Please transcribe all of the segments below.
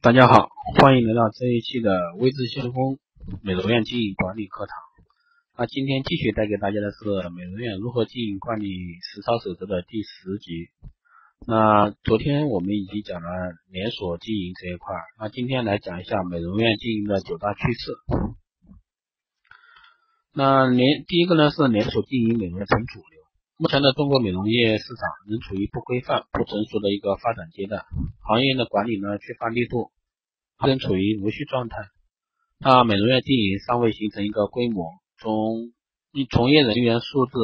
大家好，欢迎来到这一期的微智先锋美容院经营管理课堂。那今天继续带给大家的是美容院如何经营管理实操守则的第十集。那昨天我们已经讲了连锁经营这一块，那今天来讲一下美容院经营的九大趋势。那连第一个呢是连锁经营美容院成主流。目前的中国美容业市场仍处于不规范、不成熟的一个发展阶段，行业的管理呢缺乏力度，仍处于无序状态。那美容院经营尚未形成一个规模，从从业人员素质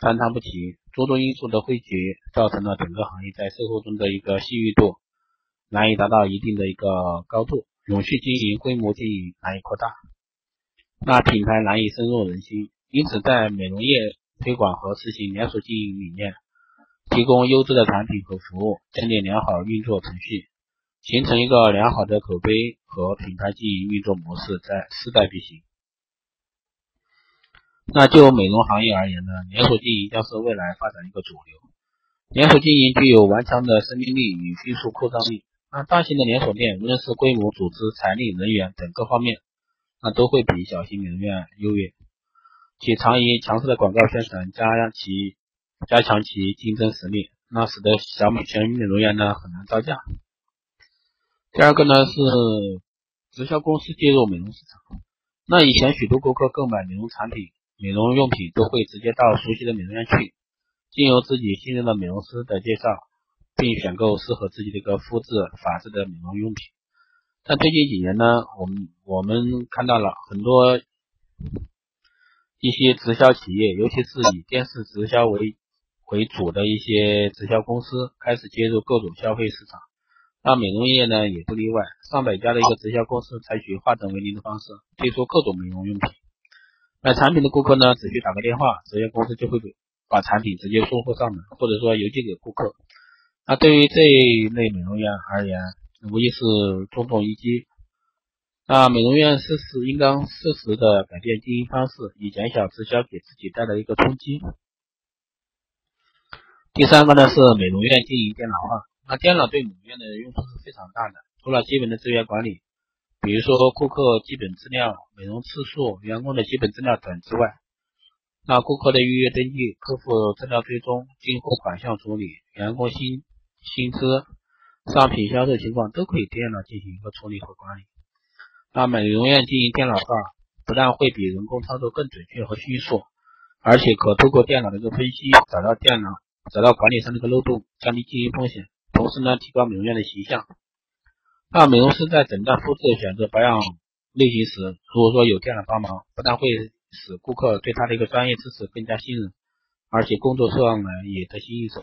参差不齐，诸多因素的汇集，造成了整个行业在售后中的一个信誉度难以达到一定的一个高度，永续经营、规模经营难以扩大，那品牌难以深入人心。因此，在美容业推广和实行连锁经营理念，提供优质的产品和服务，建立良好运作程序，形成一个良好的口碑和品牌经营运作模式，在势在必行。那就美容行业而言呢，连锁经营将是未来发展一个主流。连锁经营具有顽强的生命力与迅速扩张力。那大型的连锁店，无论是规模、组织、财力、人员等各方面，那都会比小型美容院优越。其常以强势的广告宣传加其加强其竞争实力，那使得小美全美容院呢很难招架。第二个呢是直销公司介入美容市场。那以前许多顾客购买美容产品、美容用品都会直接到熟悉的美容院去，经由自己信任的美容师的介绍，并选购适合自己的一个肤质、发质的美容用品。但最近几年呢，我们我们看到了很多。一些直销企业，尤其是以电视直销为为主的一些直销公司，开始介入各种消费市场。那美容业呢，也不例外。上百家的一个直销公司采取化整为零的方式，推出各种美容用品。买产品的顾客呢，只需打个电话，直销公司就会把产品直接送货上门，或者说邮寄给顾客。那对于这一类美容院而言，无疑是重重一击。那美容院适时应当适时的改变经营方式，以减小直销给自己带来一个冲击。第三个呢是美容院经营电脑化。那电脑对美容院的用处是非常大的，除了基本的资源管理，比如说顾客基本资料、美容次数、员工的基本资料等之外，那顾客的预约登记、客户资料追踪、进货款项处理、员工薪薪资、商品销售情况都可以电脑进行一个处理和管理。那美容院经营电脑化，不但会比人工操作更准确和迅速，而且可通过电脑的一个分析，找到电脑找到管理上的一个漏洞，降低经营风险，同时呢，提高美容院的形象。那美容师在诊断肤质、选择保养类型时，如果说有电脑帮忙，不但会使顾客对他的一个专业知识更加信任，而且工作上呢也得心应手。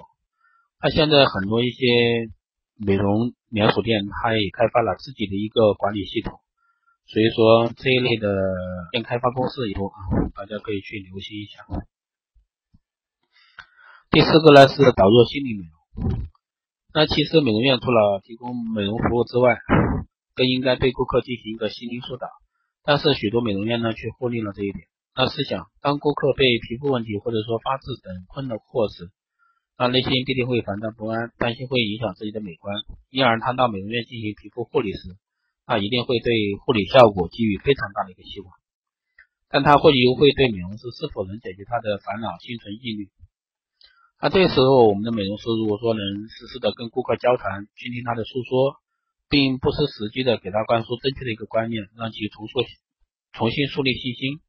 那现在很多一些美容连锁店，它也开发了自己的一个管理系统。所以说这一类的店开发公司以后啊，大家可以去留心一下。第四个呢是导入心理美容。那其实美容院除了提供美容服务之外，更应该对顾客进行一个心理疏导。但是许多美容院呢却忽略了这一点。那试想，当顾客被皮肤问题或者说发质等困惑时，那内心必定会烦躁不安，担心会影响自己的美观，因而他到美容院进行皮肤护理时。他一定会对护理效果给予非常大的一个希望，但他或许又会对美容师是否能解决他的烦恼心存疑虑。那这时候，我们的美容师如果说能实时的跟顾客交谈，倾听他的诉说，并不失时机的给他灌输正确的一个观念，让其重塑、重新树立信心，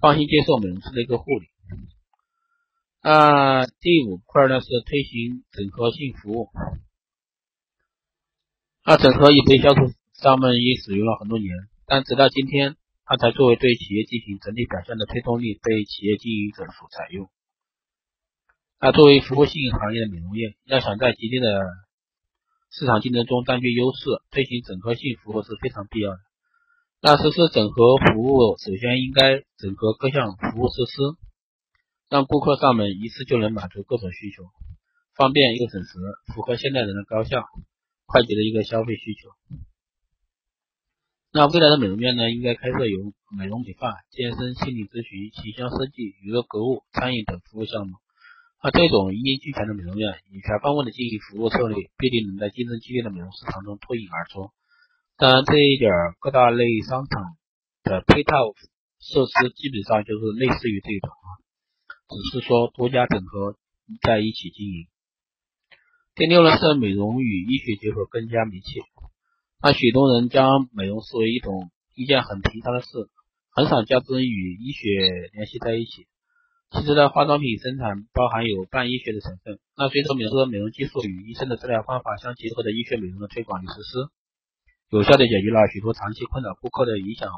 放心接受美容师的一个护理。那第五块呢是推行整合性服务。那整合已被销售。上面已使用了很多年，但直到今天，它才作为对企业进行整体表现的推动力被企业经营者所采用。那作为服务性行业的美容业，要想在激烈的市场竞争中占据优势，推行整合性服务是非常必要的。那实施整合服务，首先应该整合各项服务设施，让顾客上门一次就能满足各种需求，方便又省时，符合现代人的高效、快捷的一个消费需求。那未来的美容院呢，应该开设有美容美发、健身、心理咨询、形象设计、娱乐购物、餐饮等服务项目，那这种一应俱全的美容院，以全方位的经营服务策略，必定能在竞争激烈的美容市场中脱颖而出。当然，这一点各大类商场的配套设施基本上就是类似于这种啊，只是说多家整合在一起经营。第六呢是美容与医学结合更加密切。那许多人将美容视为一种一件很平常的事，很少将之与医学联系在一起。其实呢，化妆品生产包含有半医学的成分。那随着美容美容技术与医生的治疗方法相结合的医学美容的推广与实施，有效的解决了许多长期困扰顾客的影响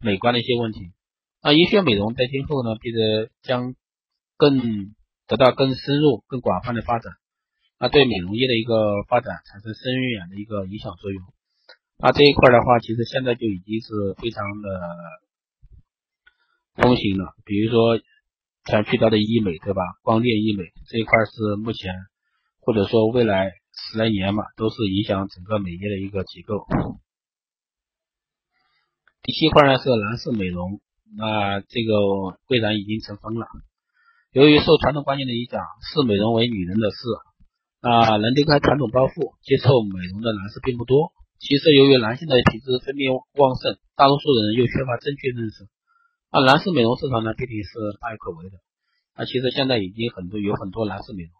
美观的一些问题。那医学美容在今后呢，必得将更得到更深入、更广泛的发展，那对美容业的一个发展产生深远的一个影响作用。那这一块的话，其实现在就已经是非常的风行了。比如说，前提到的医美，对吧？光电医美这一块是目前或者说未来十来年嘛，都是影响整个美业的一个机构。第七块呢是男士美容，那这个蔚然已经成风了。由于受传统观念的影响，视美容为女人的事，那能离开传统包袱接受美容的男士并不多。其实，由于男性的体质分泌旺盛，大多数人又缺乏正确认识，那男士美容市场呢，必定是大有可为的。那其实现在已经很多有很多男士美容，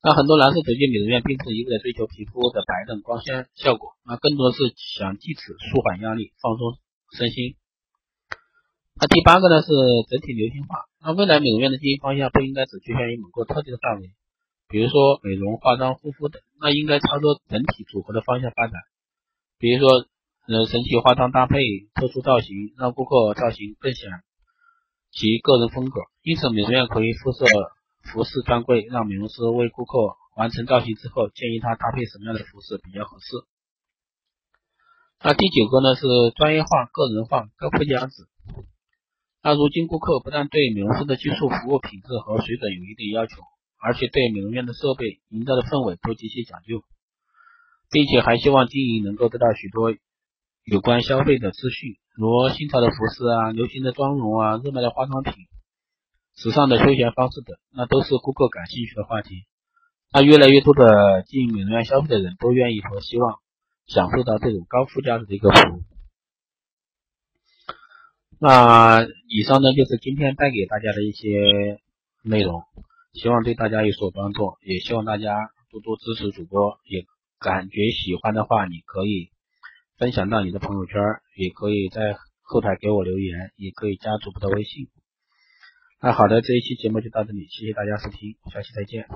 那很多男士走进美容院，并不是一味的追求皮肤的白嫩光鲜效果，那更多是想借此舒缓压力，放松身心。那第八个呢是整体流行化，那未来美容院的经营方向不应该只局限于某个特定的范围，比如说美容、化妆、护肤等，那应该朝着整体组合的方向发展。比如说，呃，神奇化妆搭配、特殊造型，让顾客造型更显其个人风格。因此，美容院可以附设服饰专柜，让美容师为顾客完成造型之后，建议他搭配什么样的服饰比较合适。那第九个呢是专业化、个人化、高附加值。那如今顾客不但对美容师的技术服务品质和水准有一定要求，而且对美容院的设备、营造的氛围都极其讲究。并且还希望经营能够得到许多有关消费的资讯，如新潮的服饰啊、流行的妆容啊、热卖的化妆品、时尚的休闲方式等，那都是顾客感兴趣的话题。那越来越多的进美容院消费的人都愿意和希望享受到这种高附加值的一个服务。那以上呢就是今天带给大家的一些内容，希望对大家有所帮助，也希望大家多多支持主播，也。感觉喜欢的话，你可以分享到你的朋友圈，也可以在后台给我留言，也可以加主播的微信。那好的，这一期节目就到这里，谢谢大家收听，下期再见。